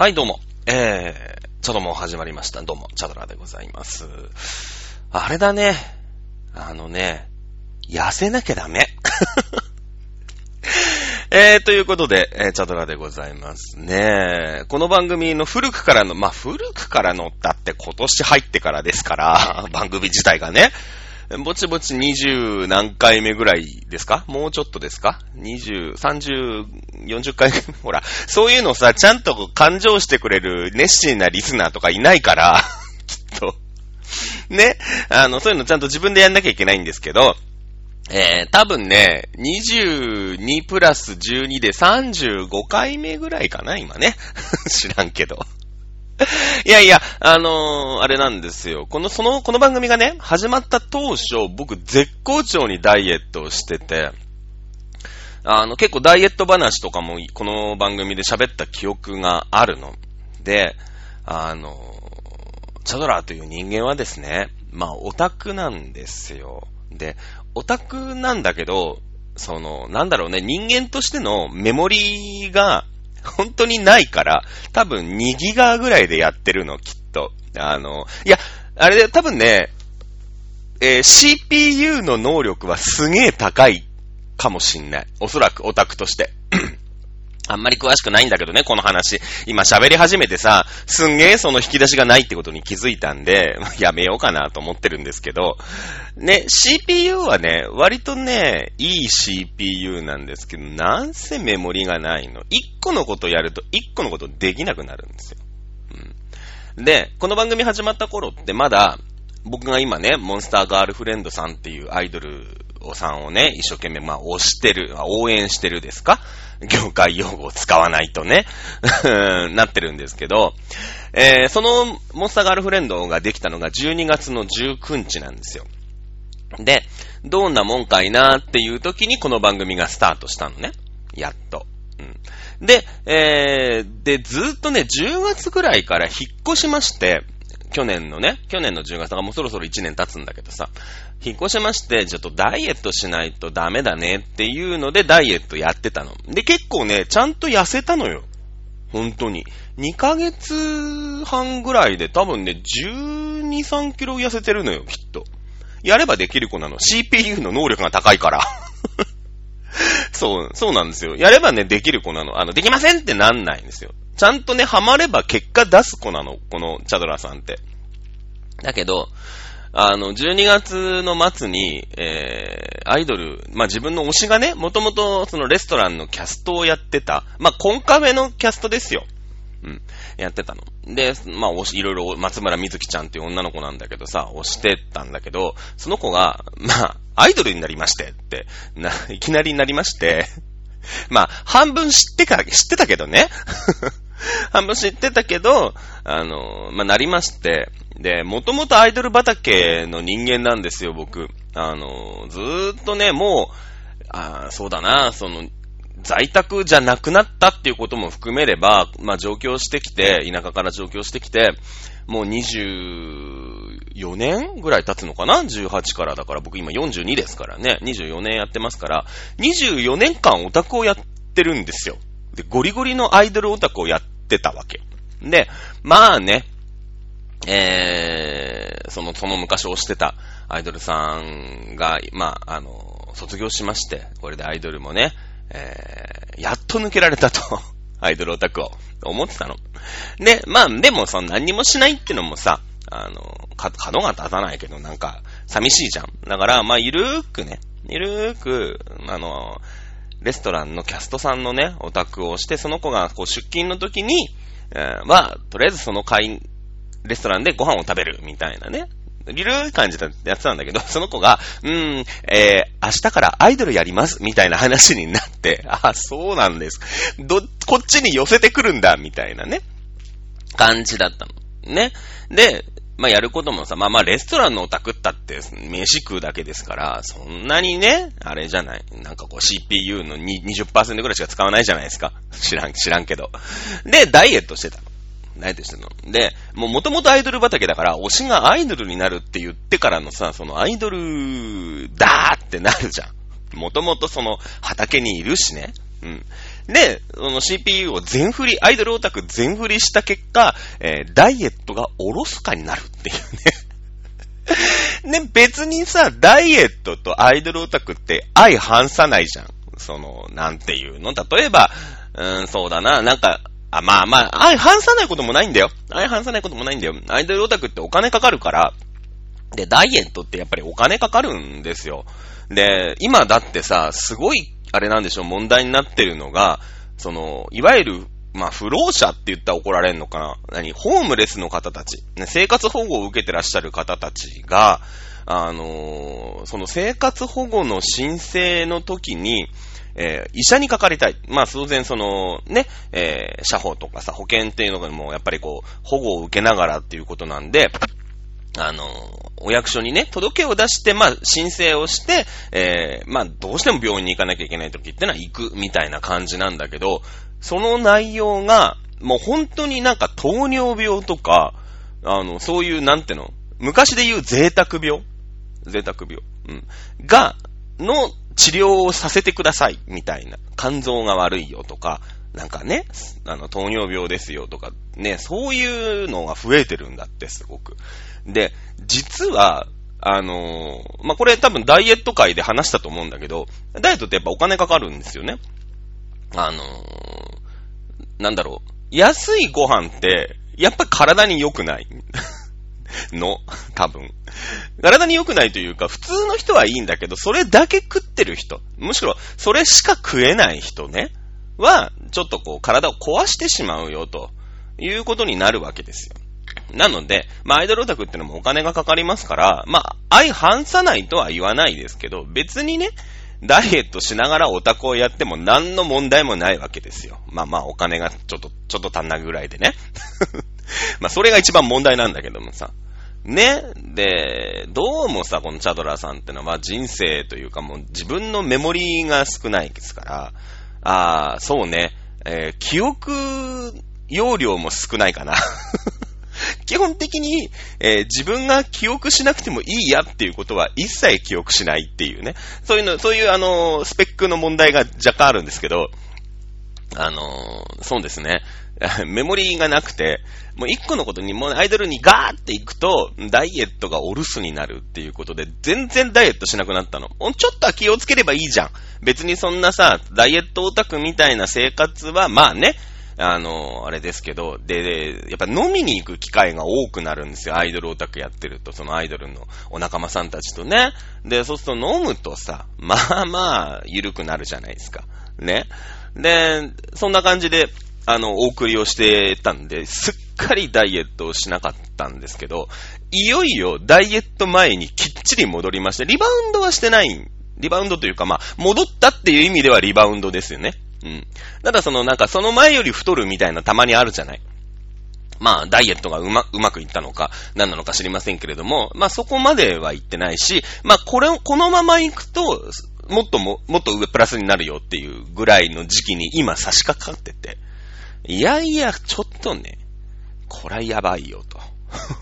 はい、どうも。えー、ちょども始まりました。どうも、チャドラでございます。あれだね。あのね、痩せなきゃダメ。えー、ということで、えー、チャドラでございますね。この番組の古くからの、まあ、古くからのだって今年入ってからですから、番組自体がね。ぼちぼち20何回目ぐらいですか？もうちょっとですか ?20、30、40回目？ほら、そういうのさ、ちゃんと感情してくれる熱心なリスナーとかいないから、きっと。ね？あの、そういうのちゃんと自分でやんなきゃいけないんですけど、えー、多分ね、22プラス12で35回目ぐらいかな、今ね。知らんけど。いやいや、あのーあれなんですよ。この、その、この番組がね、始まった当初、僕絶好調にダイエットをしてて、あの、結構ダイエット話とかも、この番組で喋った記憶があるの。で、あのーチャドラーという人間はですね、まあ、オタクなんですよ。で、オタクなんだけど、その、なんだろうね、人間としてのメモリが、本当にないから、多分2ギガぐらいでやってるの、きっと。あの、いや、あれで多分ね、えー CPU の能力はすげえ高いかもしんない。おそらくオタクとして。あんまり詳しくないんだけどね、この話。今喋り始めてさ、すんげえその引き出しがないってことに気づいたんで、やめようかなと思ってるんですけど、ね、CPU はね、割とね、いい CPU なんですけど、なんせメモリがないの。一個のことやると一個のことできなくなるんですよ。うん。で、この番組始まった頃ってまだ、僕が今ね、モンスターガールフレンドさんっていうアイドルをさんをね、一生懸命まあ推してる、応援してるですか？業界用語を使わないとね、なってるんですけど、えーそのモンスターガールフレンドができたのが12月の19日なんですよ。で、どんなもんかいなーっていう時にこの番組がスタートしたのね。やっと。うん。で、えー、で、ずーっとね、10月ぐらいから引っ越しまして、去年のね、去年の10月だからもうそろそろ1年経つんだけどさ、引っ越しまして、ちょっとダイエットしないとダメだねっていうのでダイエットやってたの。で、結構ね、ちゃんと痩せたのよ。本当に。2ヶ月半ぐらいで多分ね、12、3キロ痩せてるのよ、きっと。やればできる子なの。CPU の能力が高いから。そう、そうなんですよ。やればね、できる子なの。あの、できませんってなんないんですよ。ちゃんとね、ハマれば結果出す子なの。このチャドラさんって。だけど、あの、12月の末に、えー、アイドル、まあ、自分の推しがね、もともとそのレストランのキャストをやってた、まあ、コンカフェのキャストですよ。うん。やってたの。で、まあ、推し、いろいろ、松村みずきちゃんっていう女の子なんだけどさ、推してたんだけど、その子が、まあ、アイドルになりましてって、な、いきなりになりまして、まあ、半分知ってか、知ってたけどね。半分知ってたけど、あの、まあ、なりまして、で、もともとアイドル畑の人間なんですよ、僕。あの、ずっとね、もう、あそうだな、その、在宅じゃなくなったっていうことも含めれば、まあ、上京してきて、田舎から上京してきて、もう24年ぐらい経つのかな ?18 からだから僕今42ですからね。24年やってますから、24年間オタクをやってるんですよ。で、ゴリゴリのアイドルオタクをやってたわけ。で、まあね、えー、その、その昔推してたアイドルさんが、まあ、あの、卒業しまして、これでアイドルもね、えー、やっと抜けられたと、アイドルオタクを、思ってたの。で、まあ、でも、その何にもしないってのもさ、あの、か、角が立たないけど、なんか、寂しいじゃん。だから、まあ、ゆるーくね、ゆるーく、あの、レストランのキャストさんのね、オタクをして、その子がこう出勤の時に、えーまあ、とりあえずその会、レストランでご飯を食べるみたいなね。ゆるい感じでやってたんだけど、その子が、うーん、えー、明日からアイドルやりますみたいな話になって、あ、そうなんです。ど、こっちに寄せてくるんだ、みたいなね、感じだったの。ね。で、まあ、やることもさ、まあまあ、レストランのオタクったって、飯食うだけですから、そんなにね、あれじゃない。なんかこう CPU の20%ぐらいしか使わないじゃないですか。知らん、知らんけど。で、ダイエットしてたの。ダイエットしたの。で、もう元々アイドル畑だから、推しがアイドルになるって言ってからのさ、そのアイドルだーってなるじゃん。もともとその畑にいるしね。うん。で、その CPU を全振り、アイドルオタク全振りした結果、えー、ダイエットがおろすかになるっていうね。ね、別にさ、ダイエットとアイドルオタクって相反さないじゃん。その、なんていうの？例えば、うん、そうだな、なんか、あ、まあまあ、相反さないこともないんだよ。相反さないこともないんだよ。アイドルオタクってお金かかるから、で、ダイエットってやっぱりお金かかるんですよ。で、今だってさ、すごい、あれなんでしょう、問題になってるのが、その、いわゆる、まあ、不老者って言ったら怒られんのかな何？ホームレスの方たち、ね、生活保護を受けてらっしゃる方たちが、あのー、その生活保護の申請の時に、えー、医者にかかりたい。まあ、当然その、ね、えー、社保とかさ、保険っていうのがもうやっぱりこう、保護を受けながらっていうことなんで、あの、お役所にね、届けを出して、まあ、申請をして、えー、まあ、どうしても病院に行かなきゃいけない時ってのは行くみたいな感じなんだけど、その内容が、もう本当になんか糖尿病とか、あの、そういう、なんての、昔で言う贅沢病贅沢病。うん。が、の治療をさせてください、みたいな。肝臓が悪いよとか、なんかね、あの、糖尿病ですよとか、ね、そういうのが増えてるんだって、すごく。で、実は、あのー、まあ、これ多分ダイエット界で話したと思うんだけど、ダイエットってやっぱお金かかるんですよね。あのー、なんだろう。安いご飯って、やっぱ体に良くない。の、多分。体に良くないというか、普通の人はいいんだけど、それだけ食ってる人、むしろそれしか食えない人ね、は、ちょっとこう、体を壊してしまうよ、ということになるわけですよ。なので、まあ、アイドルオタクってのもお金がかかりますから、まあ、相反さないとは言わないですけど、別にね、ダイエットしながらオタクをやっても何の問題もないわけですよ。まあまあ、お金がちょっと、ちょっと足んなぐらいでね。まあ、それが一番問題なんだけどもさ。ね？で、どうもさ、このチャドラーさんってのは人生というかもう自分のメモリーが少ないですから、ああ、そうね、えー、記憶容量も少ないかな。基本的に、えー、自分が記憶しなくてもいいやっていうことは一切記憶しないっていうね。そういうの、そういうあの、スペックの問題が若干あるんですけど、あのそうですね。メモリーがなくて、もう一個のことに、もうアイドルにガーって行くと、ダイエットがお留守になるっていうことで、全然ダイエットしなくなったの。ちょっとは気をつければいいじゃん。別にそんなさ、ダイエットオタクみたいな生活は、まあね、あの、あれですけど、で、で、やっぱ飲みに行く機会が多くなるんですよ。アイドルオタクやってると、そのアイドルのお仲間さんたちとね。で、そうすると飲むとさ、まあまあ、緩くなるじゃないですか。ね。で、そんな感じで、あの、お送りをしてたんで、すっかりダイエットをしなかったんですけど、いよいよダイエット前にきっちり戻りまして、リバウンドはしてない。リバウンドというか、まあ、戻ったっていう意味ではリバウンドですよね。うん。ただそのなんかその前より太るみたいなたまにあるじゃない。まあ、ダイエットがうま、うまくいったのか、何なのか知りませんけれども、まあそこまでは行ってないし、まあこれを、このまま行くと、もっとも、もっと上プラスになるよっていうぐらいの時期に今差し掛かってて、いやいや、ちょっとね、これはやばいよと。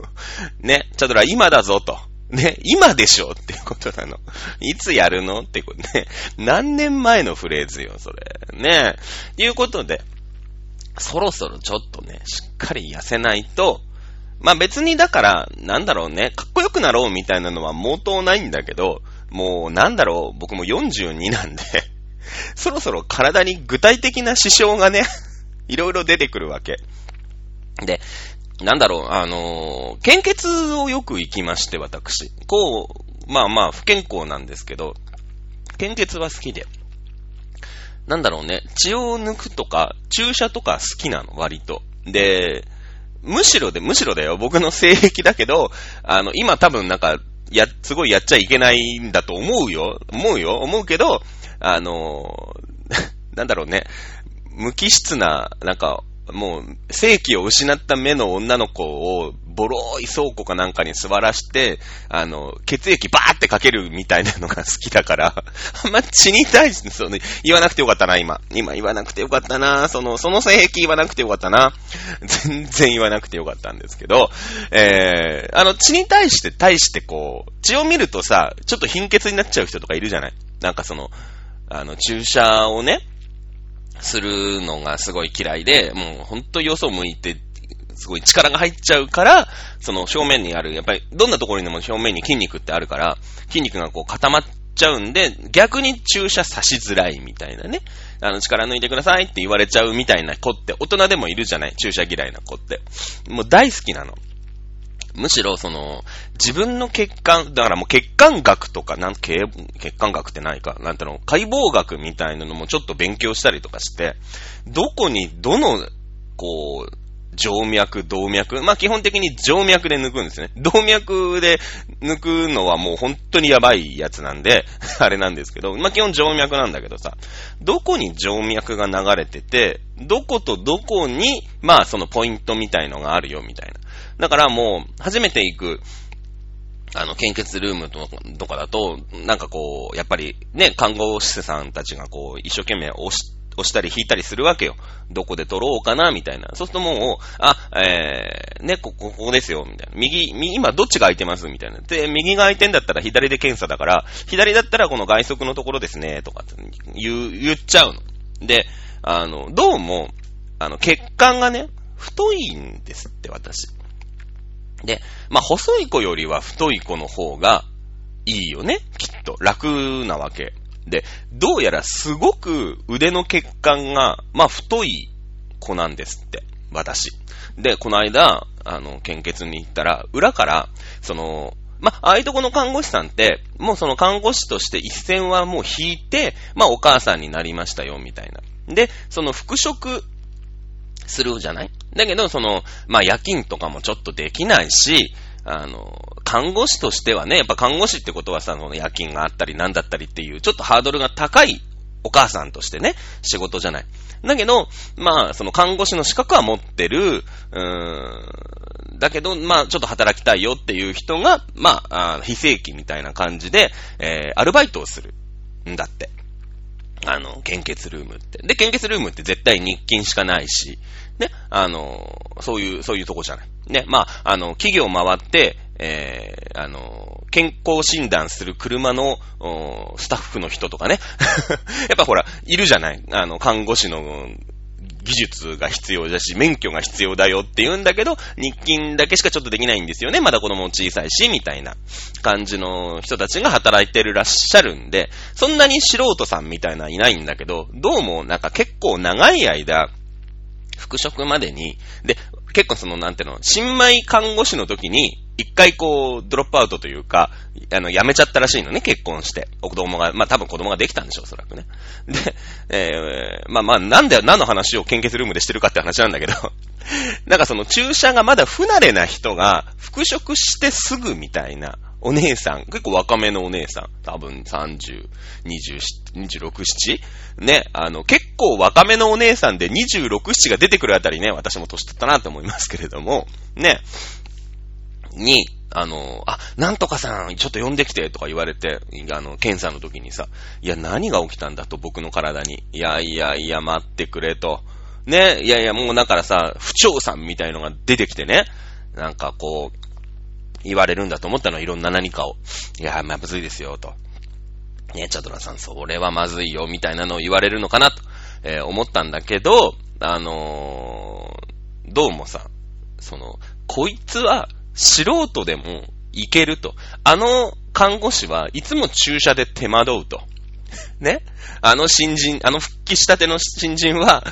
ね、チャドラ今だぞと。ね、今でしょっていうことなの。いつやるのってことね。何年前のフレーズよ、それ。ね。いうことで、そろそろちょっとね、しっかり痩せないと、まあ別にだから、なんだろうね、かっこよくなろうみたいなのは毛頭ないんだけど、もうなんだろう、僕も42なんで そろそろ体に具体的な支障がね いろいろ出てくるわけ。で、なんだろう、あのー、献血をよく行きまして、私。こう、まあまあ、不健康なんですけど、献血は好きで。なんだろうね、血を抜くとか、注射とか好きなの、割と。で、むしろで、むしろだよ、僕の性癖だけど、あの、今多分なんか、や、すごいやっちゃいけないんだと思うよ。思うよ。思うけど、あの、なんだろうね、無機質な、なんか、もう、正気を失った目の女の子を、ボローい倉庫かなんかに座らして、あの、血液バーってかけるみたいなのが好きだから、あんま血に対して、そうね、言わなくてよかったな、今。今言わなくてよかったな、その、その性癖言わなくてよかったな。全然言わなくてよかったんですけど、えー、あの、血に対して、対してこう、血を見るとさ、ちょっと貧血になっちゃう人とかいるじゃないなんかその、あの、注射をね、するのがすごい嫌いで、もうほんとよそ向いて、すごい力が入っちゃうから、その表面にある、やっぱりどんなところにでも表面に筋肉ってあるから、筋肉がこう固まっちゃうんで、逆に注射刺しづらいみたいなね。あの、力抜いてくださいって言われちゃうみたいな子って大人でもいるじゃない？注射嫌いな子って。もう大好きなの。むしろ、その、自分の血管、だからもう血管学とか、なん、血管学ってないか、なんていうの、解剖学みたいなのもちょっと勉強したりとかして、どこに、どの、こう、静脈、動脈。まあ、基本的に静脈で抜くんですね。動脈で抜くのはもう本当にやばいやつなんで、あれなんですけど、まあ、基本静脈なんだけどさ、どこに静脈が流れてて、どことどこに、まあ、そのポイントみたいのがあるよ、みたいな。だからもう、初めて行く、あの、献血ルームとかだと、なんかこう、やっぱりね、看護師さんたちがこう、一生懸命押して押したり引いたりするわけよ。どこで取ろうかな、みたいな。そうするともう、あ、えー、ね、ここ、ここですよ、みたいな。右、右、今どっちが空いてます、みたいな。で、右が空いてんだったら左で検査だから、左だったらこの外側のところですね、とか言う、言っちゃうの。で、あの、どうも、あの、血管がね、太いんですって、私。で、まあ、細い子よりは太い子の方がいいよね、きっと。楽なわけ。で、どうやらすごく腕の血管が、まあ、太い子なんですって、私。で、この間、あの、献血に行ったら、裏から、その、まあ、ああいうとこの看護師さんって、もうその看護師として一線はもう引いて、まあ、お母さんになりましたよ、みたいな。で、その復職するじゃない？だけど、その、まあ、夜勤とかもちょっとできないし、あの、看護師としてはね、やっぱ看護師ってことはさ、その夜勤があったりなんだったりっていう、ちょっとハードルが高いお母さんとしてね、仕事じゃない。だけど、まあ、その看護師の資格は持ってる、うーん、だけど、まあ、ちょっと働きたいよっていう人が、まあ、非正規みたいな感じで、えー、アルバイトをするんだって。あの、献血ルームって。で、献血ルームって絶対日勤しかないし、ね、あの、そういう、そういうとこじゃない。ね、まあ、あの、企業回って、えー、あの、健康診断する車の、スタッフの人とかね。やっぱほら、いるじゃないあの、看護師の技術が必要だし、免許が必要だよって言うんだけど、日勤だけしかちょっとできないんですよね。まだ子供小さいし、みたいな感じの人たちが働いてるらっしゃるんで、そんなに素人さんみたいないないんだけど、どうもなんか結構長い間、復職までに、で、結構その、なんていうの、新米看護師の時に、一回こう、ドロップアウトというか、あの、辞めちゃったらしいのね、結婚して。お子供が、まあ多分子供ができたんでしょう、おそらくね。で、えー、まあまあ、なんで、何の話を献血ルームでしてるかって話なんだけど、なんかその注射がまだ不慣れな人が、復職してすぐみたいな、お姉さん、結構若めのお姉さん、多分30、20、26、7? ね、あの、結構若めのお姉さんで26、7が出てくるあたりね、私も年取ったなと思いますけれども、ね、に、あの、あ、なんとかさん、ちょっと呼んできて、とか言われて、あの、検査の時にさ、いや、何が起きたんだと、僕の体に。いやいやいや、待ってくれと。ね、いやいや、もうだからさ、不調さんみたいのが出てきてね、なんかこう、言われるんだと思ったの、いろんな何かを。いや、まずいですよ、と。ね、チャドラさん、それはまずいよ、みたいなのを言われるのかな、と、えー、思ったんだけど、あのー、どうもさ、その、こいつは、素人でもいけると。あの看護師はいつも注射で手間取うと。ね？あの新人、あの復帰したての新人は、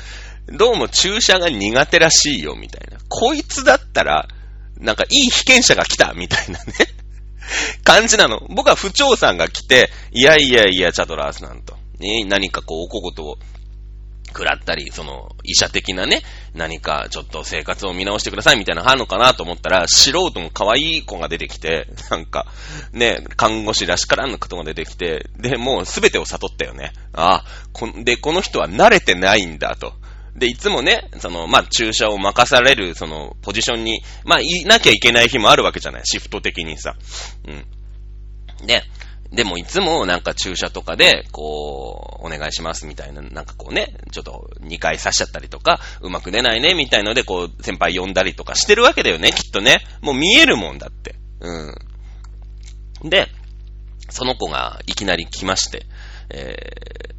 どうも注射が苦手らしいよ、みたいな。こいつだったら、なんかいい被験者が来た、みたいなね。感じなの。僕は不調さんが来て、いやいやいや、チャドラースなんと。ね、何かこう、おこことを食らったり、その、医者的なね、何かちょっと生活を見直してくださいみたいなのあるのかなと思ったら、素人の可愛い子が出てきて、なんか、ね、看護師らしからんのことが出てきて、で、もう全てを悟ったよね。ああ、こで、この人は慣れてないんだと。で、いつもね、その、まあ、注射を任される、その、ポジションに、まあ、いなきゃいけない日もあるわけじゃない。シフト的にさ。うん。で、でもいつもなんか注射とかで、こう、お願いしますみたいな、なんかこうね、ちょっと2回刺しちゃったりとか、うまく出ないねみたいので、こう、先輩呼んだりとかしてるわけだよね、きっとね。もう見えるもんだって。うん。で、その子がいきなり来まして、えー、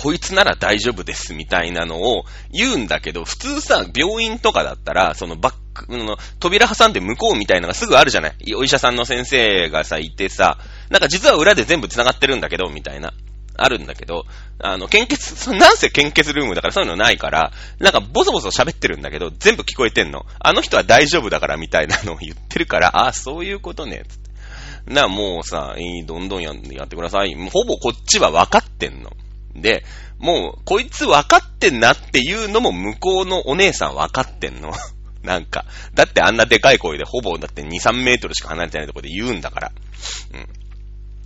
こいつなら大丈夫ですみたいなのを言うんだけど、普通さ、病院とかだったら、そのバック、の扉挟んで向こうみたいなのがすぐあるじゃない？お医者さんの先生がさ、いてさ、なんか実は裏で全部繋がってるんだけど、みたいな。あるんだけど、あの、献血、なんせ献血ルームだからそういうのないから、なんかボソボソ喋ってるんだけど、全部聞こえてんの。あの人は大丈夫だからみたいなのを言ってるから、あ、そういうことね、な、もうさ、どんどんやってください。もうほぼこっちは分かってんの。で、もう、こいつ分かってんなっていうのも向こうのお姉さん分かってんの。なんか。だってあんなでかい声でほぼだって2、3メートルしか離れてないところで言うんだから。うん。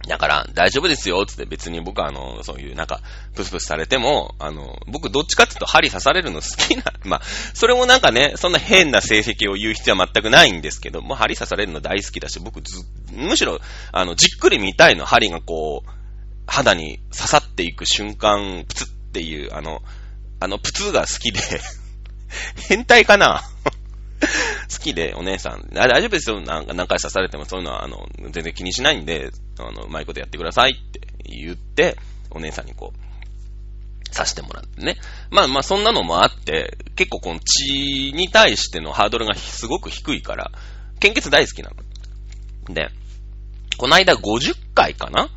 だから、大丈夫ですよ、つって別に僕はあの、そういうなんか、プスプスされても、あの、僕どっちかっていうと針刺されるの好きな、まあ、それもなんかね、そんな変な成績を言う必要は全くないんですけど、もう針刺されるの大好きだし、僕ず、むしろ、あの、じっくり見たいの、針がこう、肌に刺さっていく瞬間、プツっていう、あの、あのプツが好きで 変態かな？好きで、お姉さん、大丈夫ですよ。なんか何回刺されてもそういうのは、あの、全然気にしないんで、あの、うまいことやってくださいって言って、お姉さんにこう、刺してもらってね。まあまあそんなのもあって、結構この血に対してのハードルがすごく低いから、献血大好きなの。で、この間50回かな？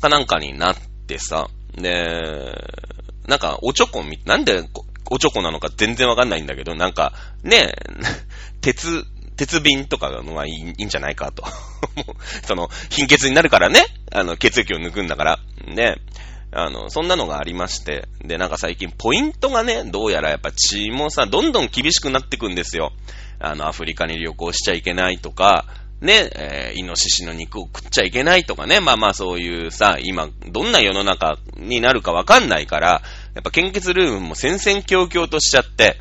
かなんかになってさ、で、なんかおちょこみ、なんでおちょこなのか全然わかんないんだけど、なんか、ね、鉄、鉄瓶とかのはいいいいんじゃないかと。その、貧血になるからね、あの、血液を抜くんだから。ね、あの、そんなのがありまして。で、なんか最近ポイントがね、どうやらやっぱ血もさ、どんどん厳しくなってくんですよ。あの、アフリカに旅行しちゃいけないとか、ね、えー、イノシシの肉を食っちゃいけないとかね、まあまあそういうさ、今、どんな世の中になるかわかんないから、やっぱ献血ルームも戦々恐々としちゃって、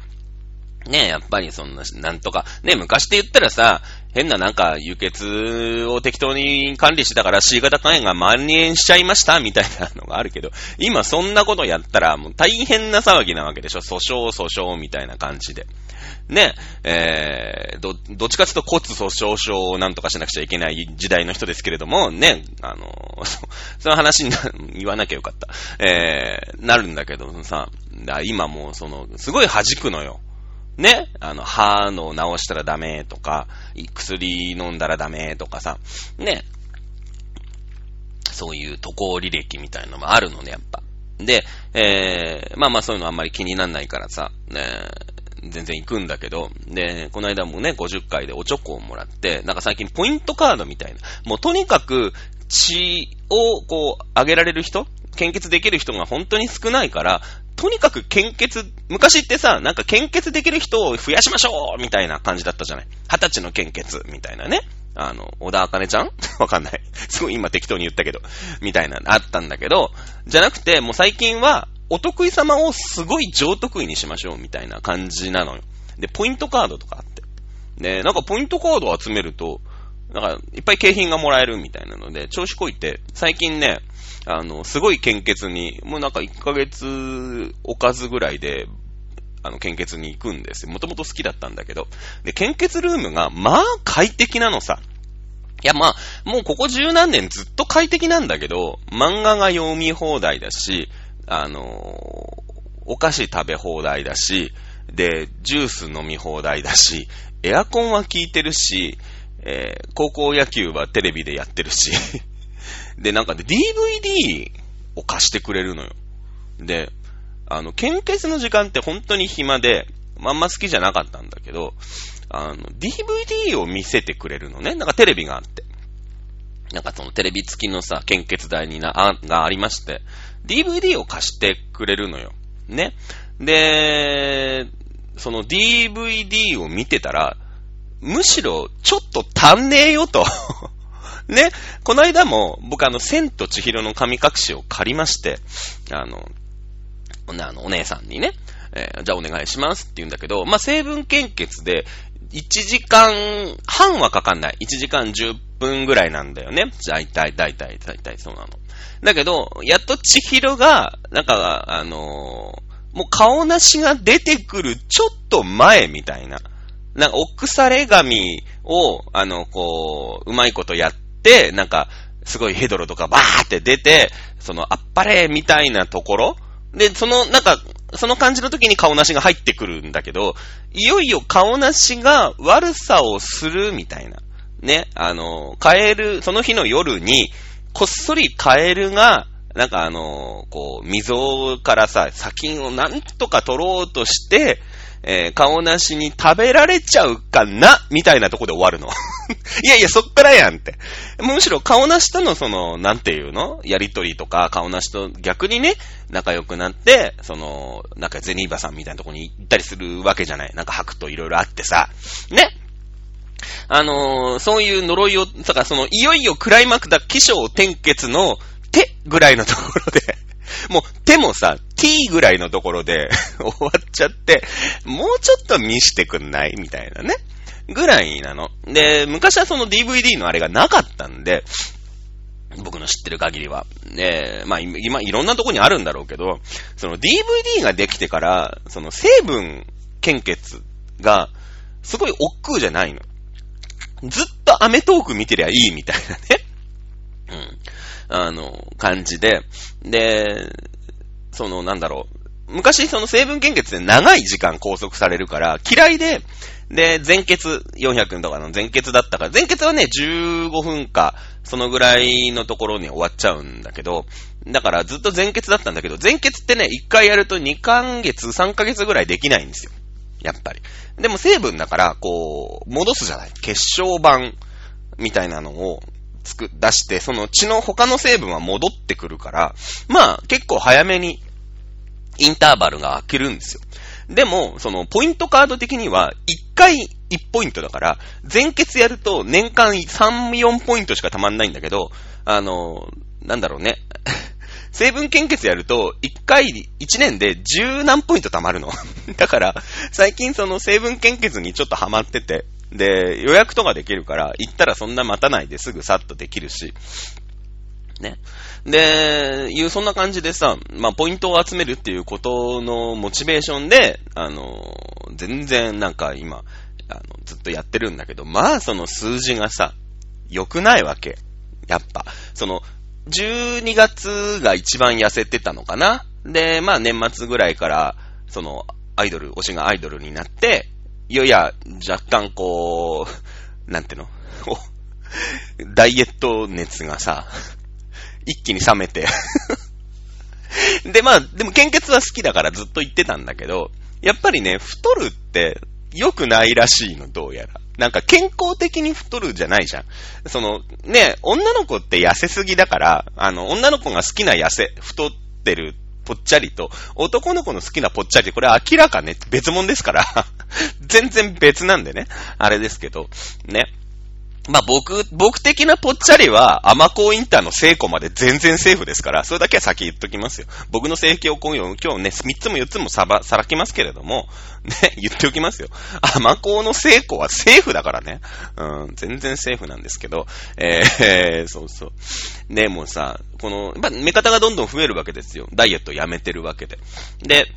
ねえやっぱりそんな、なんとか、ねえ昔って言ったらさ、変ななんか輸血を適当に管理してたから C 型肝炎が蔓延しちゃいましたみたいなのがあるけど、今そんなことやったらもう大変な騒ぎなわけでしょ訴訟訴訟みたいな感じで。ね、ええー、ど、どっちかというと骨粗鬆症をなんとかしなくちゃいけない時代の人ですけれども、ね、あの、そその話にな、言わなきゃよかった。えー、なるんだけどさ、今もうその、すごい弾くのよ。ね、あの、歯の治したらダメとか、薬飲んだらダメとかさ、ね、そういう渡航履歴みたいなのもあるのね、やっぱ。で、えー、まあまあそういうのあんまり気になんないからさ、ね、全然行くんだけど、で、この間もね、50回でおチョコをもらって、なんか最近ポイントカードみたいな、もうとにかく血をこう、上げられる人献血できる人が本当に少ないから、とにかく献血、昔ってさ、なんか献血できる人を増やしましょうみたいな感じだったじゃない？二十歳の献血みたいなね。あの、小田茜ちゃん？わかんない。すごい今適当に言ったけど。みたいな、あったんだけど、じゃなくて、もう最近は、お得意様をすごい上得意にしましょうみたいな感じなのよ。で、ポイントカードとかあって。で、なんかポイントカードを集めると、なんかいっぱい景品がもらえるみたいなので、調子こいて、最近ね、あの、すごい献血に、もうなんか1ヶ月おかずぐらいで、あの、献血に行くんですよ。もともと好きだったんだけど。で、献血ルームが、まあ、快適なのさ。いや、まあ、もうここ十何年ずっと快適なんだけど、漫画が読み放題だし、あの、お菓子食べ放題だし、で、ジュース飲み放題だし、エアコンは効いてるし、えー、高校野球はテレビでやってるし、で、なんかね、DVD を貸してくれるのよ。で、あの、献血の時間って本当に暇で、まんま好きじゃなかったんだけど、あの、DVD を見せてくれるのね。なんかテレビがあって。なんかそのテレビ付きのさ、献血台にな、あ、がありまして、DVD を貸してくれるのよ。ね。で、その DVD を見てたら、むしろちょっと足んねえよと ね。この間も僕あの、千と千尋の神隠しを借りまして、あの、あの、お姉さんにね、えー、じゃあお願いしますって言うんだけど、まあ、成分献血で、1時間半はかかんない。1時間10分ぐらいなんだよね。大体、大体、大体そうなの。だけど、やっと千尋が、なんか、あのー、もう顔なしが出てくるちょっと前みたいな。なんか、奥され髪を、あの、こう、うまいことやって、なんか、すごいヘドロとかバーって出て、その、あっぱれみたいなところで、その、なんか、その感じの時に顔なしが入ってくるんだけど、いよいよ顔なしが悪さをするみたいな。ね、あの、カエル、その日の夜に、こっそりカエルが、なんかあの、こう、溝からさ、砂金をなんとか取ろうとして、えー、顔なしに食べられちゃうかなみたいなとこで終わるの。いやいや、そっからやんって。むしろ顔なしとのその、なんていうの？やりとりとか、顔なしと逆にね、仲良くなって、その、なんかゼニーバさんみたいなとこに行ったりするわけじゃない。なんか白といろいろあってさ。ねあのー、そういう呪いを、だからその、いよいよクライマックス気象転結の手ぐらいのところでもう手もさ、t ぐらいのところで 終わっちゃって、もうちょっと見してくんないみたいなね。ぐらいなの。で、昔はその DVD のあれがなかったんで、僕の知ってる限りは。ねまあ今、いろんなとこにあるんだろうけど、その DVD ができてから、その成分献血が、すごい億劫じゃないの。ずっとアメトーク見てりゃいいみたいなね。うん。あの、感じで。で、その、なんだろう。昔、その成分献血で長い時間拘束されるから、嫌いで、で、前血、400とかの前血だったから、前血はね、15分か、そのぐらいのところに終わっちゃうんだけど、だからずっと前血だったんだけど、前血ってね、1回やると2ヶ月、3ヶ月ぐらいできないんですよ。やっぱり。でも成分だから、こう、戻すじゃない。結晶板みたいなのをつく、出して、その血の他の成分は戻ってくるから、まあ、結構早めにインターバルが開けるんですよ。でも、その、ポイントカード的には、1回1ポイントだから、全決やると年間3、4ポイントしか溜まんないんだけど、あの、なんだろうね。成分献血やると、1回、1年で10何ポイント貯まるの。だから、最近その成分献血にちょっとハマってて、で、予約とかできるから、行ったらそんな待たないですぐさっとできるし、ね。で、いう、そんな感じでさ、まあ、ポイントを集めるっていうことのモチベーションで、あの、全然なんか今、あの、ずっとやってるんだけど、まあ、その数字がさ、良くないわけ。やっぱ。その、12月が一番痩せてたのかなで、まあ年末ぐらいから、その、アイドル、推しがアイドルになって、いやいや、若干こう、なんていうの？ダイエット熱がさ、一気に冷めて で、まあ、でも献血は好きだからずっと言ってたんだけど、やっぱりね、太るって良くないらしいの、どうやら。なんか健康的に太るじゃないじゃん。その、ね、女の子って痩せすぎだから、あの、女の子が好きな痩せ、太ってるぽっちゃりと、男の子の好きなぽっちゃり、これ明らかね、別物ですから 全然別なんでね。あれですけど、ね。まあ僕、僕的なぽっちゃりは、アマコインターの聖子まで全然セーフですから、それだけは先言っときますよ。僕の性を今日、今日ね、3つも4つもさば、さらきますけれども、ね、言っておきますよ。アマコの聖子はセーフだからね。うん、全然セーフなんですけど、えー、そうそう。ね、もうさ、この、やっぱ目方がどんどん増えるわけですよ。ダイエットをやめてるわけで。で、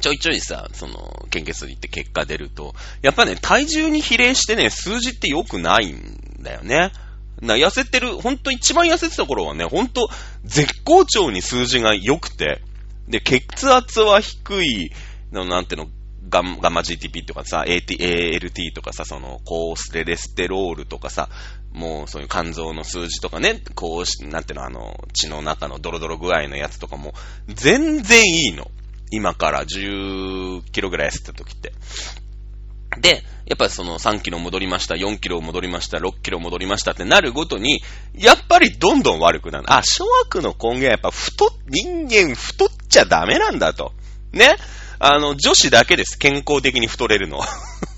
ちょいちょいさ、その、献血行って結果出ると、やっぱね、体重に比例してね、数字って良くないんだよね。な、痩せてる、ほんと一番痩せてた頃はね、ほんと絶好調に数字が良くて、で、血圧は低い、の、なんていうの、ガンガンマ GTP とかさ、AT、ALT とかさ、その、高レレステロールとかさ、もうそういう肝臓の数字とかね、こうなんていうの、あの、血の中のドロドロ具合のやつとかも、全然いいの。今から10キロぐらい痩せた時って。で、やっぱその3キロ戻りました、4キロ戻りました、6キロ戻りましたってなるごとに、やっぱりどんどん悪くなる。あ、諸悪の根源はやっぱ太っ、人間太っちゃダメなんだと。ね。あの、女子だけです。健康的に太れるの。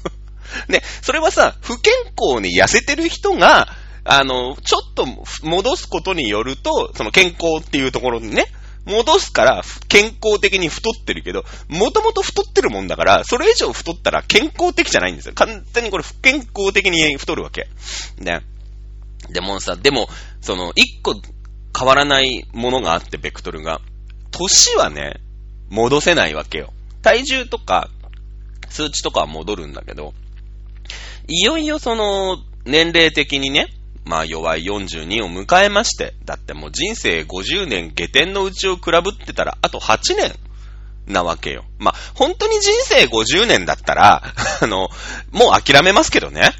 ね、それはさ、不健康に痩せてる人が、あの、ちょっと戻すことによると、その健康っていうところにね、戻すから健康的に太ってるけど、もともと太ってるもんだから、それ以上太ったら健康的じゃないんですよ。完全にこれ不健康的に太るわけ。ね。でもさ、でも、その、一個変わらないものがあって、ベクトルが。年はね、戻せないわけよ。体重とか、数値とかは戻るんだけど、いよいよその、年齢的にね、まあ弱い42を迎えまして、だってもう人生50年下天のうちを比ぶってたら、あと8年なわけよ。まあ、本当に人生50年だったら、あの、もう諦めますけどね。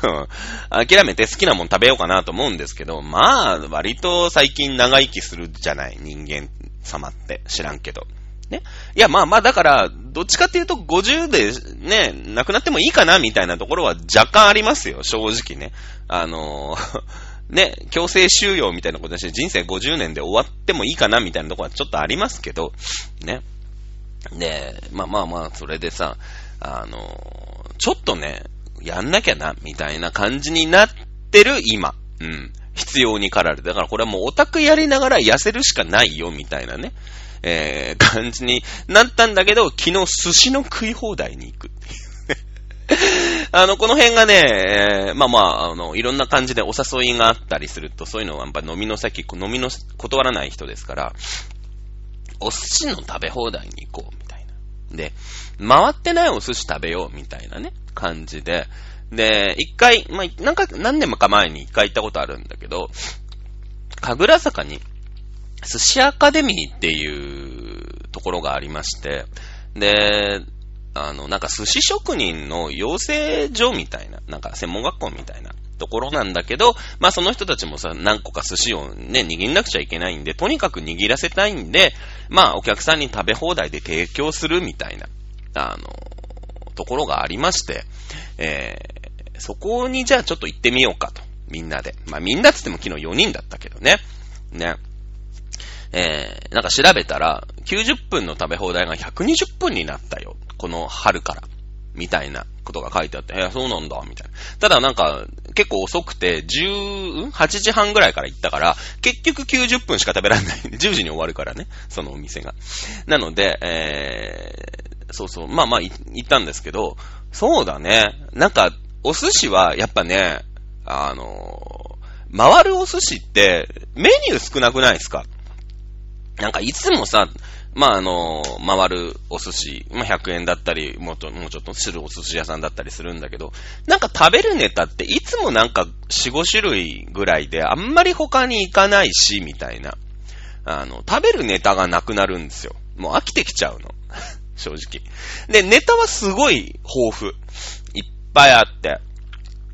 諦めて好きなもん食べようかなと思うんですけど、まあ、割と最近長生きするじゃない、人間様って。知らんけど。ね。いや、まあまあ、だから、どっちかっていうと50でね、亡くなってもいいかなみたいなところは若干ありますよ、正直ね。あのー ね、強制収容みたいなことだし、人生50年で終わってもいいかなみたいなところはちょっとありますけど、ね。で、まあまあまあ、それでさ、あのー、ちょっとね、やんなきゃな、みたいな感じになってる今。うん。必要に駆られて。だからこれはもうオタクやりながら痩せるしかないよ、みたいなね。えー、感じになったんだけど、昨日寿司の食い放題に行くっていう。あの、この辺がね、えー、まあまあ、あの、いろんな感じでお誘いがあったりすると、そういうのはやっぱ飲みの先、飲みの、断らない人ですから、お寿司の食べ放題に行こう、みたいな。で、回ってないお寿司食べよう、みたいなね、感じで、で、一回、まあ、なんか、何年もか前に一回行ったことあるんだけど、神楽坂に、寿司アカデミーっていうところがありまして、で、あの、なんか寿司職人の養成所みたいな、なんか専門学校みたいなところなんだけど、まあその人たちもさ、何個か寿司をね、握んなくちゃいけないんで、とにかく握らせたいんで、まあお客さんに食べ放題で提供するみたいな、あの、ところがありまして、えー、そこにじゃあちょっと行ってみようかと。みんなで。まあみんなつっても昨日4人だったけどね。ね。えー、なんか調べたら、90分の食べ放題が120分になったよ。この春から。みたいなことが書いてあって、えー、そうなんだ、みたいな。ただなんか、結構遅くて、10、8時半ぐらいから行ったから、結局90分しか食べられない。10時に終わるからね、そのお店が。なので、えー、そうそう、まあまあ、行ったんですけど、そうだね。なんか、お寿司は、やっぱね、あのー、回るお寿司って、メニュー少なくないですか？なんかいつもさ、まあ、あの、回るお寿司、まあ、100円だったり、もうちょもうちょっとするお寿司屋さんだったりするんだけど、なんか食べるネタっていつもなんか4、5種類ぐらいで、あんまり他に行かないし、みたいな。あの、食べるネタがなくなるんですよ。もう飽きてきちゃうの。正直。で、ネタはすごい豊富。いっぱいあって。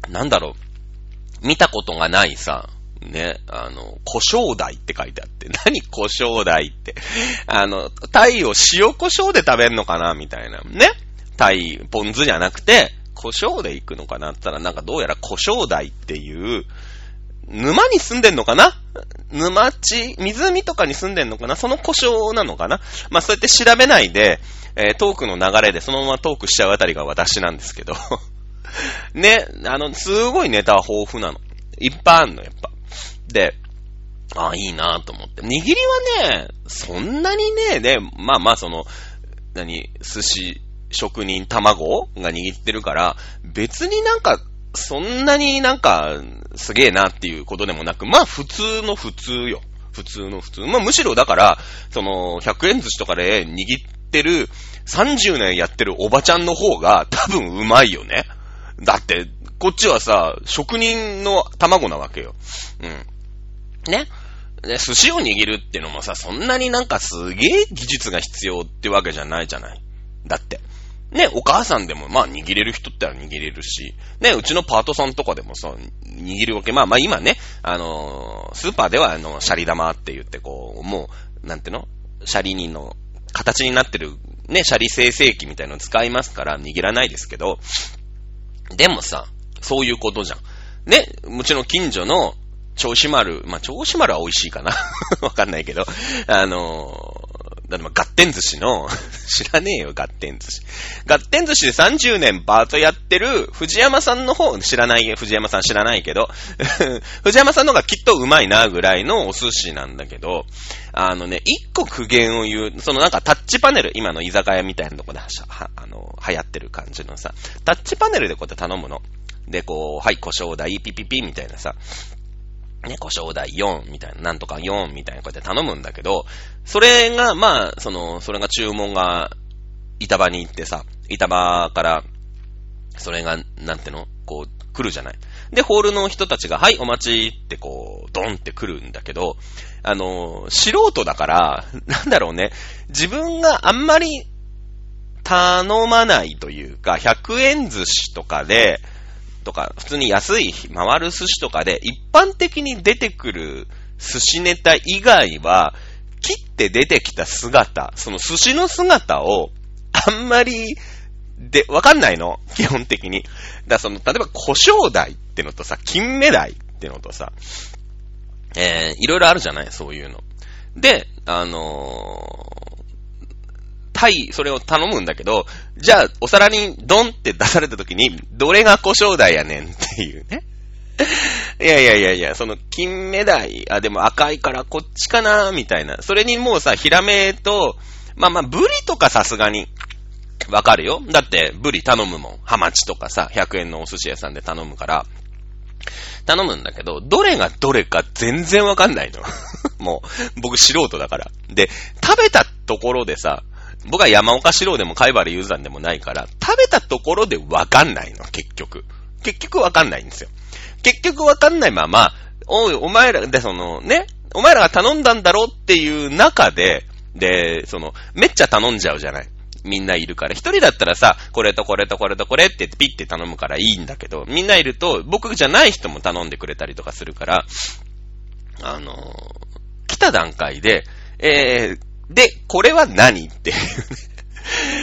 なんだろう。見たことがないさ、ね、あの、胡椒台って書いてあって、何胡椒台って？あの、タイを塩胡椒で食べんのかな？みたいな。ね？タイ、ポン酢じゃなくて、胡椒で行くのかな？って言ったら、なんかどうやら胡椒台っていう、沼に住んでんのかな？沼地、湖とかに住んでんのかな？その故障なのかな？まあそうやって調べないで、えー、トークの流れでそのままトークしちゃうあたりが私なんですけど ね、あの、すごいネタは豊富なの。いっぱいあんの、やっぱ。で、あ、いいなと思って。握りはね、そんなにね、で、まあまあその、何、寿司職人卵が握ってるから、別になんか、そんなになんか、すげえなっていうことでもなく、まあ普通の普通よ。普通の普通。まあむしろだから、その、100円寿司とかで握ってる、30年やってるおばちゃんの方が多分うまいよね。だって、こっちはさ、職人の卵なわけよ。うん。ね。で、寿司を握るってのもさ、そんなになんかすげえ技術が必要ってわけじゃないじゃない。だって。ね、お母さんでもまあ握れる人ってのは握れるし、ね、うちのパートさんとかでもさ、握るわけ。まあまあ今ね、あのー、スーパーではあの、シャリ玉って言ってこう、もう、なんていうの？シャリ人の形になってる、ね、シャリ生成器みたいなの使いますから握らないですけど、でもさ、そういうことじゃん。ね、うちの近所の銚子丸、まあ、銚子丸は美味しいかな わかんないけど、あのー、だってま、ガッテン寿司の 知らねえよ、ガッテン寿司。ガッテン寿司で30年バートやってる藤山さんの方、知らない藤山さん知らないけど、藤山さんの方がきっとうまいな、ぐらいのお寿司なんだけど、あのね、一個苦言を言う、そのなんかタッチパネル、今の居酒屋みたいなとこでは、あの、流行ってる感じのさ、タッチパネルでこうやって頼むの。で、こう、はい、胡椒だ、いピピピみたいなさ、ね、胡椒代4みたいな、なんとか4みたいなこうやって頼むんだけど、それが、まあ、その、それが注文が、板場に行ってさ、板場から、それが、なんてのこう、来るじゃない。で、ホールの人たちが、はい、お待ちってこう、ドンって来るんだけど、あの、素人だから、なんだろうね、自分があんまり頼まないというか、100円寿司とかで、とか、普通に安い回る寿司とかで、一般的に出てくる寿司ネタ以外は、切って出てきた姿、その寿司の姿を、あんまり、で、わかんないの？基本的に。だその、例えば、胡椒台ってのとさ、金目台ってのとさ、えー、いろいろあるじゃない？そういうの。で、あのタイ、それを頼むんだけど、じゃあ、お皿にドンって出された時に、どれが胡椒台やねんっていうね。いやいやいやいや、その金目鯛、あ、でも赤いからこっちかな、みたいな。それにもうさ、ヒラメと、まあまあ、ブリとかさすがに、わかるよ。だって、ブリ頼むもん。ハマチとかさ、100円のお寿司屋さんで頼むから、頼むんだけど、どれがどれか全然わかんないの。もう、僕素人だから。で、食べたところでさ、僕は山岡四郎でも貝原雄山でもないから、食べたところでわかんないの、結局。結局わかんないんですよ。結局わかんないまま、おい、お前ら、で、その、ね、お前らが頼んだんだろうっていう中で、で、その、めっちゃ頼んじゃうじゃない。みんないるから。一人だったらさ、これとこれとこれとこれってピッて頼むからいいんだけど、みんないると、僕じゃない人も頼んでくれたりとかするから、あのー、来た段階で、えー、で、これは何っていうね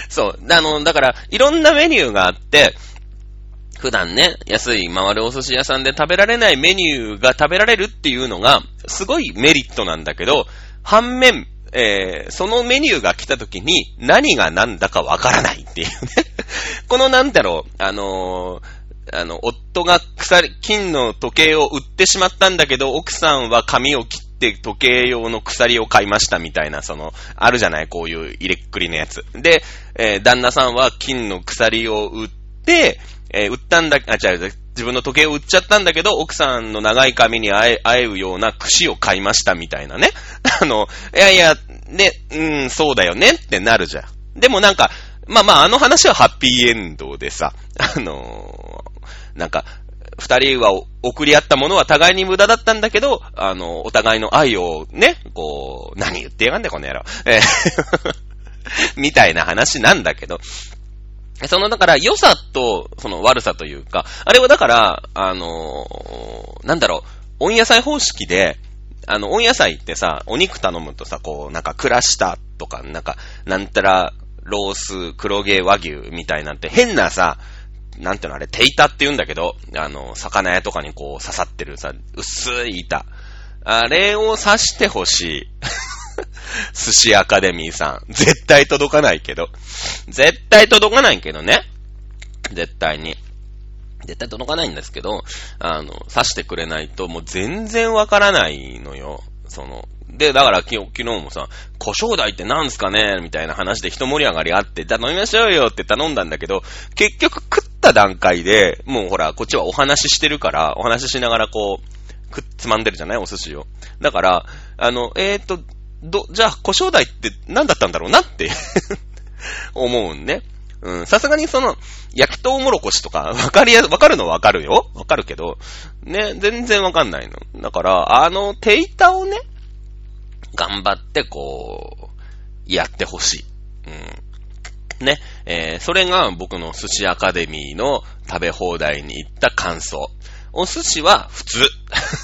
そう。あの、だから、いろんなメニューがあって、普段ね、安い回るお寿司屋さんで食べられないメニューが食べられるっていうのが、すごいメリットなんだけど、反面、えー、そのメニューが来た時に何が何だかわからないっていうね このなんだろう、あのー、あの、夫が鎖、金の時計を売ってしまったんだけど、奥さんは髪を切って時計用の鎖を買いましたみたいな、その、あるじゃない、こういう入れっくりのやつ。で、えー、旦那さんは金の鎖を売って、えー、売ったんだ、あ、違う、自分の時計を売っちゃったんだけど、奥さんの長い髪に会え、会えうような櫛を買いましたみたいなね。あの、いやいや、ね、うん、そうだよね？ってなるじゃん。でもなんか、まあまあ、あの話はハッピーエンドでさ、あのー、なんか、二人は送り合ったものは互いに無駄だったんだけど、あの、お互いの愛をね、こう、何言ってやがんだよ、この野郎。えー みたいな話なんだけど、その、だから、良さと、その悪さというか、あれはだから、あのー、なんだろう、温野菜方式で、あの、温野菜ってさ、お肉頼むとさ、こう、なんか、暮らしたとか、なんか、なんたら、ロース、黒毛和牛みたいなんて変なさ、なんていうのあれ、手板って言うんだけど、あの、魚屋とかにこう刺さってるさ、薄い板。あれを刺してほしい。寿司アカデミーさん。絶対届かないけど。絶対届かないけどね。絶対に。絶対届かないんですけど、あの、刺してくれないともう全然わからないのよ。その、で、だから昨日もさ、胡椒台って何すかね？みたいな話で一盛り上がりあって、頼みましょうよって頼んだんだけど、結局食っった段階で、もうほら、こっちはお話ししてるから、お話ししながらこう、くっつまんでるじゃない？お寿司を。だから、あの、えー、っと、ど、じゃあ、胡椒台って何だったんだろうなって 思うんね。うん、さすがにその、焼きとうもろこしとか、わかりや、わかるのはわかるよわかるけど、ね、全然わかんないの。だから、あの、手板をね、頑張ってこう、やってほしい。うん。ね、えー、それが僕の寿司アカデミーの食べ放題に行った感想。お寿司は普通。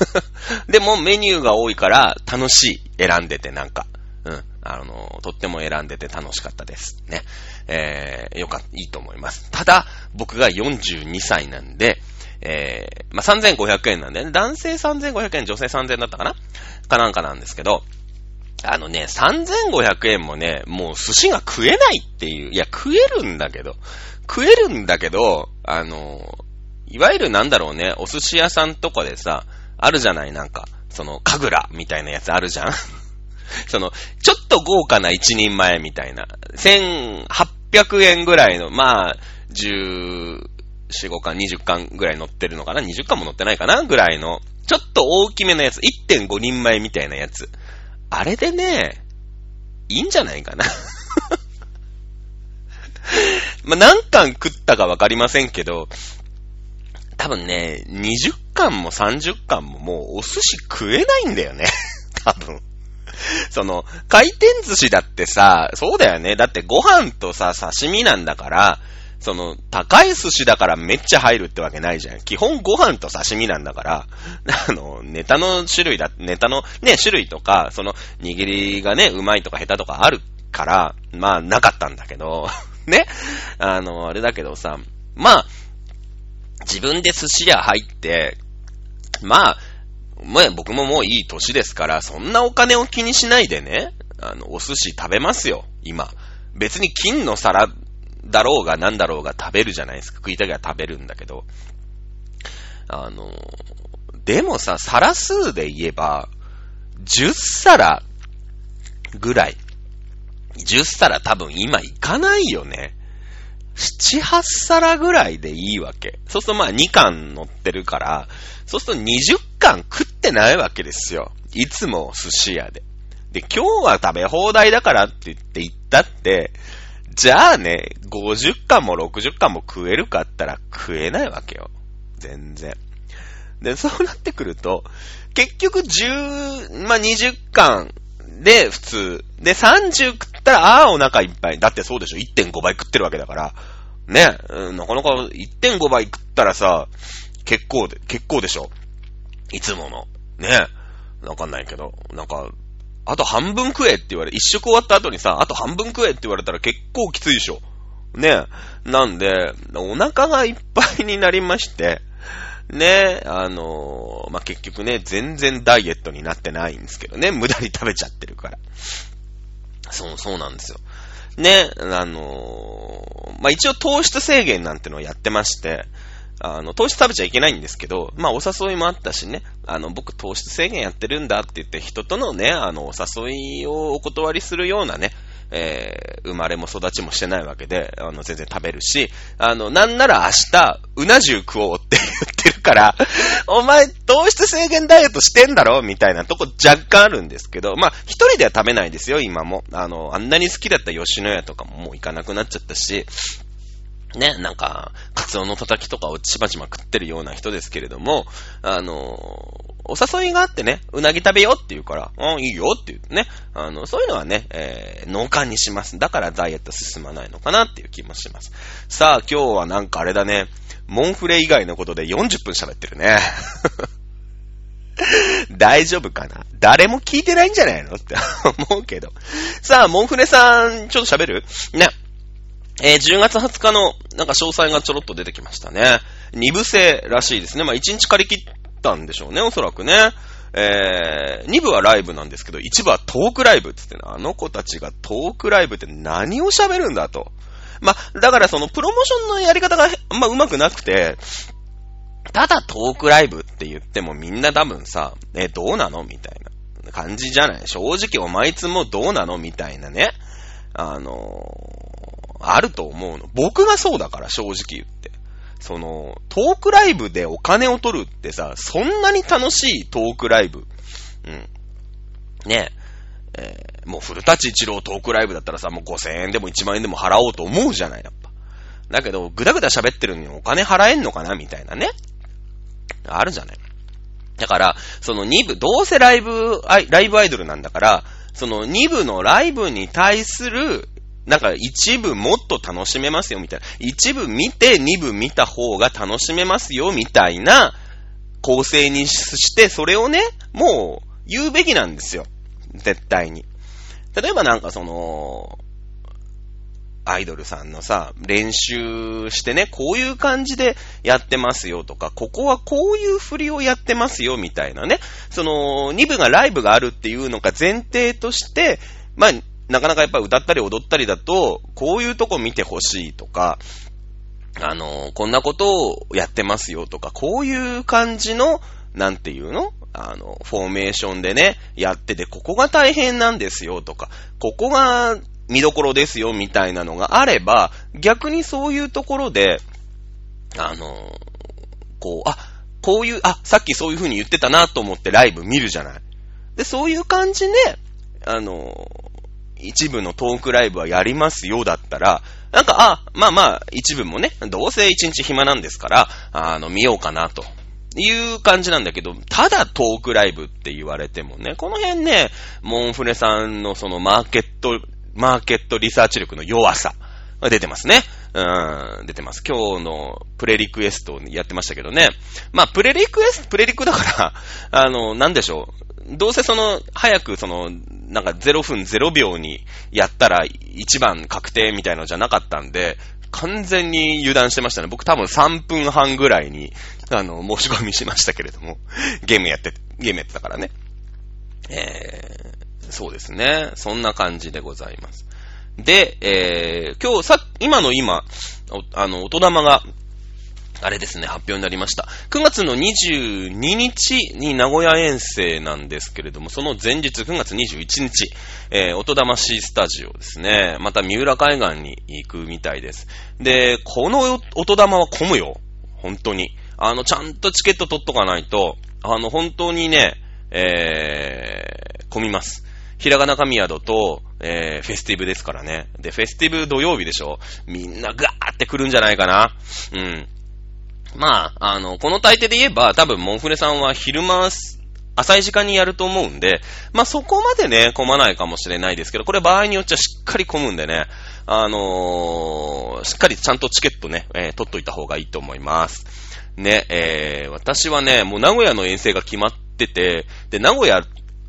でもメニューが多いから楽しい。選んでてなんか。うん。あの、とっても選んでて楽しかったです。ね。えー、よかった、いいと思います。ただ、僕が42歳なんで、えー、まあ、3500円なんで、ね、男性3500円、女性3000円だったかな？かなんかなんですけど、あのね、3500円もね、もう寿司が食えないっていう、いや、食えるんだけど、食えるんだけど、あの、いわゆるなんだろうね、お寿司屋さんとかでさ、あるじゃない、なんか、その、神楽みたいなやつあるじゃん その、ちょっと豪華な一人前みたいな。1800円ぐらいの、まあ、14、5巻、20巻ぐらい乗ってるのかな ?20 巻も乗ってないかな？ぐらいの、ちょっと大きめのやつ、1.5人前みたいなやつ。あれでね、いいんじゃないかな ま、何巻食ったかわかりませんけど、多分ね、20巻も30巻ももうお寿司食えないんだよね。多分。その、回転寿司だってさ、そうだよね。だってご飯とさ、刺身なんだから、その、高い寿司だからめっちゃ入るってわけないじゃん。基本ご飯と刺身なんだから、あの、ネタの種類だ、ネタのね、種類とか、その、握りがね、うまいとか下手とかあるから、まあ、なかったんだけど、ね。あの、あれだけどさ、まあ、自分で寿司屋入って、まあ、まあ、僕ももういい年ですから、そんなお金を気にしないでね、あの、お寿司食べますよ、今。別に金の皿だろうが何だろうが食べるじゃないですか。食いたきゃ食べるんだけど。あの、でもさ、皿数で言えば、10皿ぐらい。10皿多分今いかないよね。7、8皿ぐらいでいいわけ。そうするとまあ2貫乗ってるから、そうすると20貫食ってないわけですよ。いつも寿司屋で。で、今日は食べ放題だからって言って行ったって、じゃあね、50巻も60巻も食えるかったら食えないわけよ。全然。で、そうなってくると、結局10、まあ、20巻で普通。で、30食ったら、ああ、お腹いっぱい。だってそうでしょ。1.5倍食ってるわけだから。ね、うん、なかなか1.5倍食ったらさ、結構で、結構でしょ。いつもの。ね。わかんないけど、なんか、あと半分食えって言われ、一食終わった後にさ、あと半分食えって言われたら結構きついでしょ。ね。なんで、お腹がいっぱいになりまして、ね、あのー、まあ、結局ね、全然ダイエットになってないんですけどね、無駄に食べちゃってるから。そう、そうなんですよ。ね、あのー、まあ、一応糖質制限なんてのをやってまして、あの、糖質食べちゃいけないんですけど、まあ、お誘いもあったしね、あの、僕糖質制限やってるんだって言って、人とのね、あの、お誘いをお断りするようなね、えー、生まれも育ちもしてないわけで、あの、全然食べるし、あの、なんなら明日、うな重食おうって言ってるから、お前、糖質制限ダイエットしてんだろ？みたいなとこ若干あるんですけど、まあ、一人では食べないですよ、今も。あの、あんなに好きだった吉野家とかももう行かなくなっちゃったし、ね、なんか、カツオの叩きとかをちまちま食ってるような人ですけれども、あの、お誘いがあってね、うなぎ食べよって言うから、うん、いいよって言ってね、あの、そういうのはね、えー、脳幹にします。だからダイエット進まないのかなっていう気もします。さあ、今日はなんかあれだね、モンフレ以外のことで40分喋ってるね。大丈夫かな？誰も聞いてないんじゃないの？って思うけど。さあ、モンフレさん、ちょっと喋る？ね。えー、10月20日の、なんか詳細がちょろっと出てきましたね。2部制らしいですね。まあ、1日借り切ったんでしょうね、おそらくね。えー、2部はライブなんですけど、1部はトークライブってってね、あの子たちがトークライブって何を喋るんだと。まあ、だからそのプロモーションのやり方があんま上手くなくて、ただトークライブって言ってもみんな多分さ、え、どうなのみたいな感じじゃない？正直お前いつもどうなのみたいなね。あのあると思うの。僕がそうだから、正直言って。その、トークライブでお金を取るってさ、そんなに楽しいトークライブ。うん。ねえ。えー、もう古舘一郎トークライブだったらさ、もう5000円でも1万円でも払おうと思うじゃない、やっぱ。だけど、ぐだぐだ喋ってるのにお金払えんのかな？みたいなね。あるじゃない。だから、その2部、どうせライブ、ライブアイドルなんだから、その2部のライブに対するなんか一部もっと楽しめますよみたいな。一部見て二部見た方が楽しめますよみたいな構成にして、それをね、もう言うべきなんですよ。絶対に。例えばなんかその、アイドルさんのさ、練習してね、こういう感じでやってますよとか、ここはこういう振りをやってますよみたいなね、その、2部がライブがあるっていうのが前提として、まあ、なかなかやっぱ歌ったり踊ったりだと、こういうとこ見てほしいとか、あの、こんなことをやってますよとか、こういう感じの、なんていうの？あの、フォーメーションでね、やってて、ここが大変なんですよとか、ここが見どころですよみたいなのがあれば、逆にそういうところで、あの、こう、あ、こういう、あ、さっきそういう風に言ってたなと思ってライブ見るじゃない。で、そういう感じで、あの、一部のトークライブはやりますよだったら、なんか、あ、まあまあ、一部もね、どうせ一日暇なんですから、あの、見ようかなと。いう感じなんだけど、ただトークライブって言われてもね、この辺ね、モンフレさんのそのマーケット、マーケットリサーチ力の弱さが出てますね。うん、出てます。今日のプレリクエストやってましたけどね。まあ、プレリクエスト、プレリクだから、あの、なんでしょう。どうせその、早くその、なんか0分0秒にやったら1番確定みたいのじゃなかったんで、完全に油断してましたね。僕多分3分半ぐらいに、あの、申し込みしましたけれども、ゲームやって、ゲームやってたからね。えー、そうですね。そんな感じでございます。で、えー、今日、さ、今の今、あの、音玉があれですね、発表になりました。9月の22日に名古屋遠征なんですけれども、その前日、9月21日、えー、音魂スタジオですね。また三浦海岸に行くみたいです。で、この音玉は混むよ。本当に。あの、ちゃんとチケット取っとかないと、あの、本当にね、えー、混みます。ひらがな神宿と、えー、フェスティブですからね。で、フェスティブ土曜日でしょ？みんなガーって来るんじゃないかな。うん。まあ、あの、この大抵で言えば、多分、モンフレさんは昼間、浅い時間にやると思うんで、まあそこまでね、混まないかもしれないですけど、これ場合によっちゃしっかり混むんでね、あのー、しっかりちゃんとチケットね、えー、取っといた方がいいと思います。ね、えー、私はね、もう名古屋の遠征が決まってて、で、名古屋、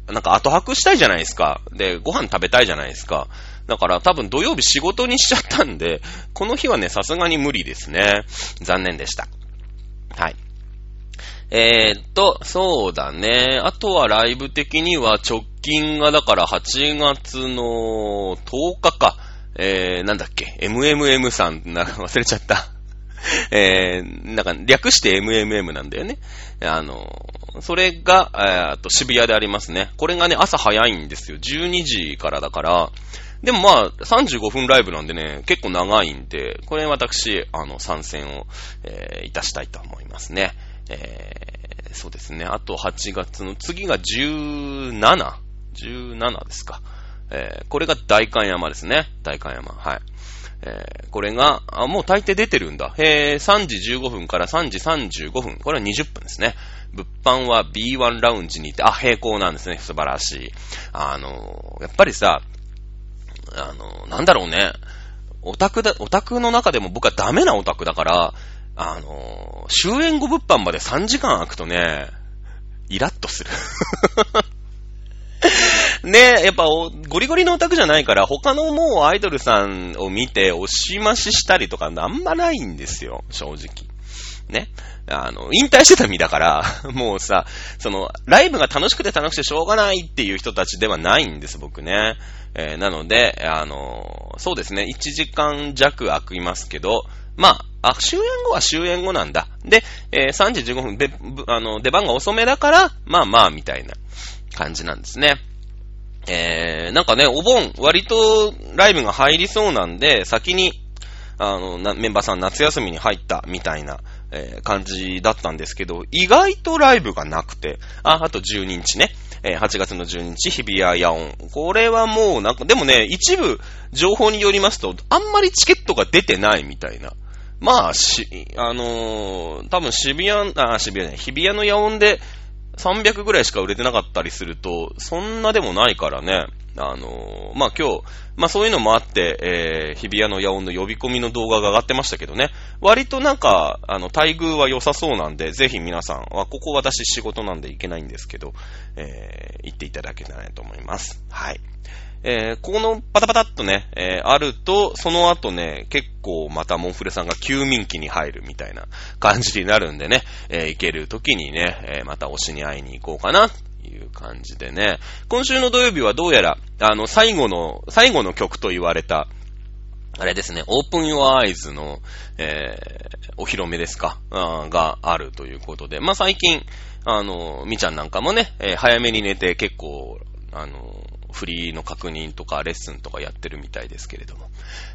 なんか後泊したいじゃないですか。で、ご飯食べたいじゃないですか。だから多分土曜日仕事にしちゃったんで、この日はね、さすがに無理ですね。残念でした。はい。えー、っと、そうだね。あとはライブ的には直近がだから8月の10日か。えー、なんだっけ ?MMM さん、なんか、忘れちゃった。えー、なんか略して MMM なんだよね。あの、それが、えー、と渋谷でありますね。これがね、朝早いんですよ。12時からだから、でもまあ、35分ライブなんでね、結構長いんで、これ私、あの、参戦を、えー、いたしたいと思いますね。えー、そうですね。あと8月の次が 17?17 ですか。えー、これが大観山ですね。大観山。はい。えー、これが、あ、もう大抵出てるんだ。へー、3時15分から3時35分。これは20分ですね。物販は B1 ラウンジにいて、あ、並行なんですね。素晴らしい。あのやっぱりさ、あの、なんだろうね。オタクだ、オタクの中でも僕はダメなオタクだから、あの、終演後物販まで3時間空くとね、イラッとする。ねやっぱゴリゴリのオタクじゃないから、他のもうアイドルさんを見て押し増ししたりとかあんまないんですよ、正直。ね。あの、引退してた身だから、もうさ、その、ライブが楽しくて楽しくてしょうがないっていう人たちではないんです、僕ね。えー、なので、あの、そうですね、1時間弱空きますけど、まあ、あ、終演後は終演後なんだ。で、えー、3時15分で、あの、出番が遅めだから、まあまあ、みたいな感じなんですね。えー、なんかね、お盆、割とライブが入りそうなんで、先に、あの、メンバーさん夏休みに入ったみたいな、えー、感じだったんですけど、意外とライブがなくて、あ、あと12日ね。えー、8月の12日、日比谷野音。これはもうなんか、でもね、一部情報によりますと、あんまりチケットが出てないみたいな。まあ、し、あのー、多分渋谷、あ、渋谷ね、日比谷の野音で300ぐらいしか売れてなかったりすると、そんなでもないからね。あのー、まあ、今日、まあ、そういうのもあって、えー、日比谷の野音の呼び込みの動画が上がってましたけどね。割となんか、あの、待遇は良さそうなんで、ぜひ皆さんは、ここ私仕事なんで行けないんですけど、えー、行っていただけたらと思います。はい。えー、ここのパタパタっとね、えー、あると、その後ね、結構またモンフレさんが休眠期に入るみたいな感じになるんでね、えー、行ける時にね、え、また推しに会いに行こうかないう感じでね。今週の土曜日はどうやら、あの、最後の、最後の曲と言われた、あれですね、Open Your Eyes の、えー、お披露目ですか、があるということで、まあ、最近、あの、みちゃんなんかもね、えー、早めに寝て結構、あの、フリーの確認とかレッスンとかやってるみたいですけれども、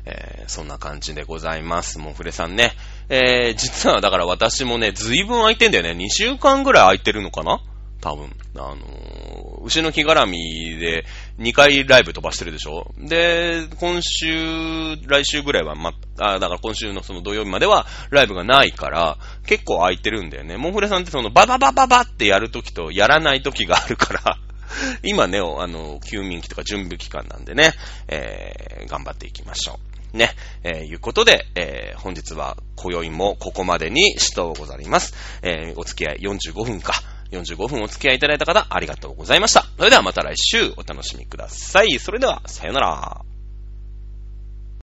えー、そんな感じでございます。モンフレさんね。えー、実はだから私もね、ずいぶん空いてんだよね。2週間ぐらい空いてるのかな？多分。あのー、牛の木絡みで2回ライブ飛ばしてるでしょ？で、今週、来週ぐらいはま、あ、だから今週のその土曜日まではライブがないから、結構空いてるんだよね。モンフレさんってそのバババババってやるときとやらないときがあるから 今ね、あの、休眠期とか準備期間なんでね、えー、頑張っていきましょう。ね、えー、いうことで、えー、本日は、今宵もここまでにしとうございます。えー、お付き合い45分か。45分お付き合いいただいた方、ありがとうございました。それではまた来週お楽しみください。それでは、さよなら。